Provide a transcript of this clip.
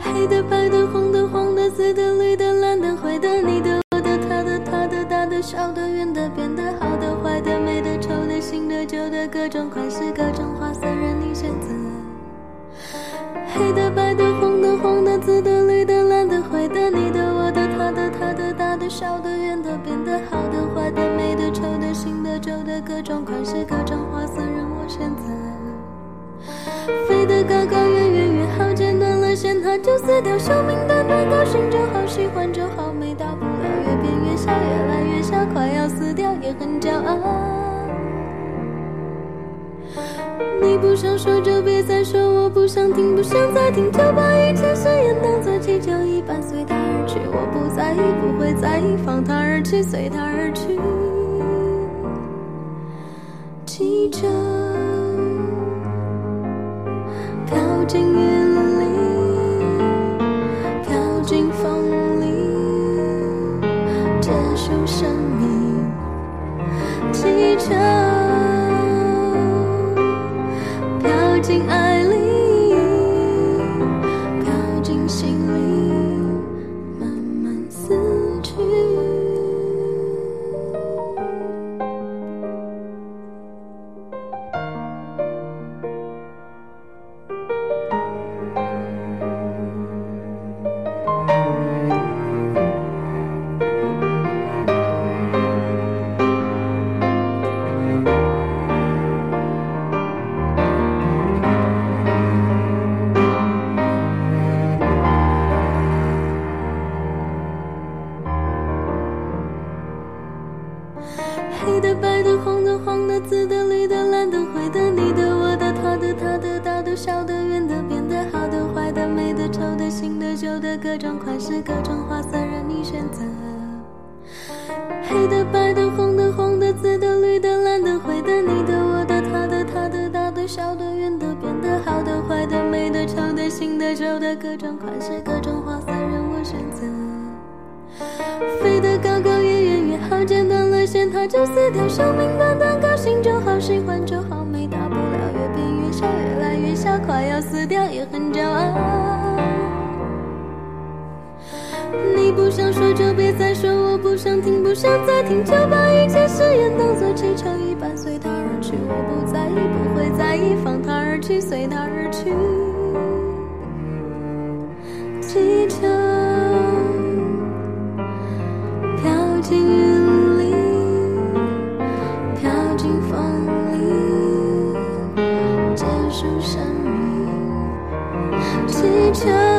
黑的白的红的黄的紫的绿的小的、圆的、扁的、好的、坏的、美的、丑的、新的、旧的，各种款式、各种花色，任你选择。黑的、白的、红的、黄的、紫的、绿的、蓝的、灰的，你的、我的、他的、他的大的、小的、圆的、扁的、好的、坏的、美的、丑的、新的、旧的，各种款式、各种花色，任我选择。飞得高高远远越好，剪断了线它就死掉；寿命短短高兴就好，喜欢。也很骄傲。你不想说就别再说，我不想听，不想再听，就把一切誓言当作气球一般随它而去。我不在意，不会在意，放它而去，随它而去。气球飘进云里，飘进风里，结束生飘进爱小的、圆的、扁的、好的、坏的、美的、丑的、新的、旧的，各种款式、各种花色任你选择。黑的、白的、红的、黄的、紫的、绿的、蓝的、灰的，你的、我的、他的、他的、大的、小的、圆的、扁的、好的、坏的、美的、丑的、新的、旧的，各种款式、各种花色任我选择。飞得高高，越远越好，剪断了线，它就撕掉。寿命短短，你不想说就别再说，我不想听，不想再听，就把一切誓言当作气球一般随它而去。我不在意，不会在意，放它而去，随它而去。气球飘进云里，飘进风里，结束生命。气球。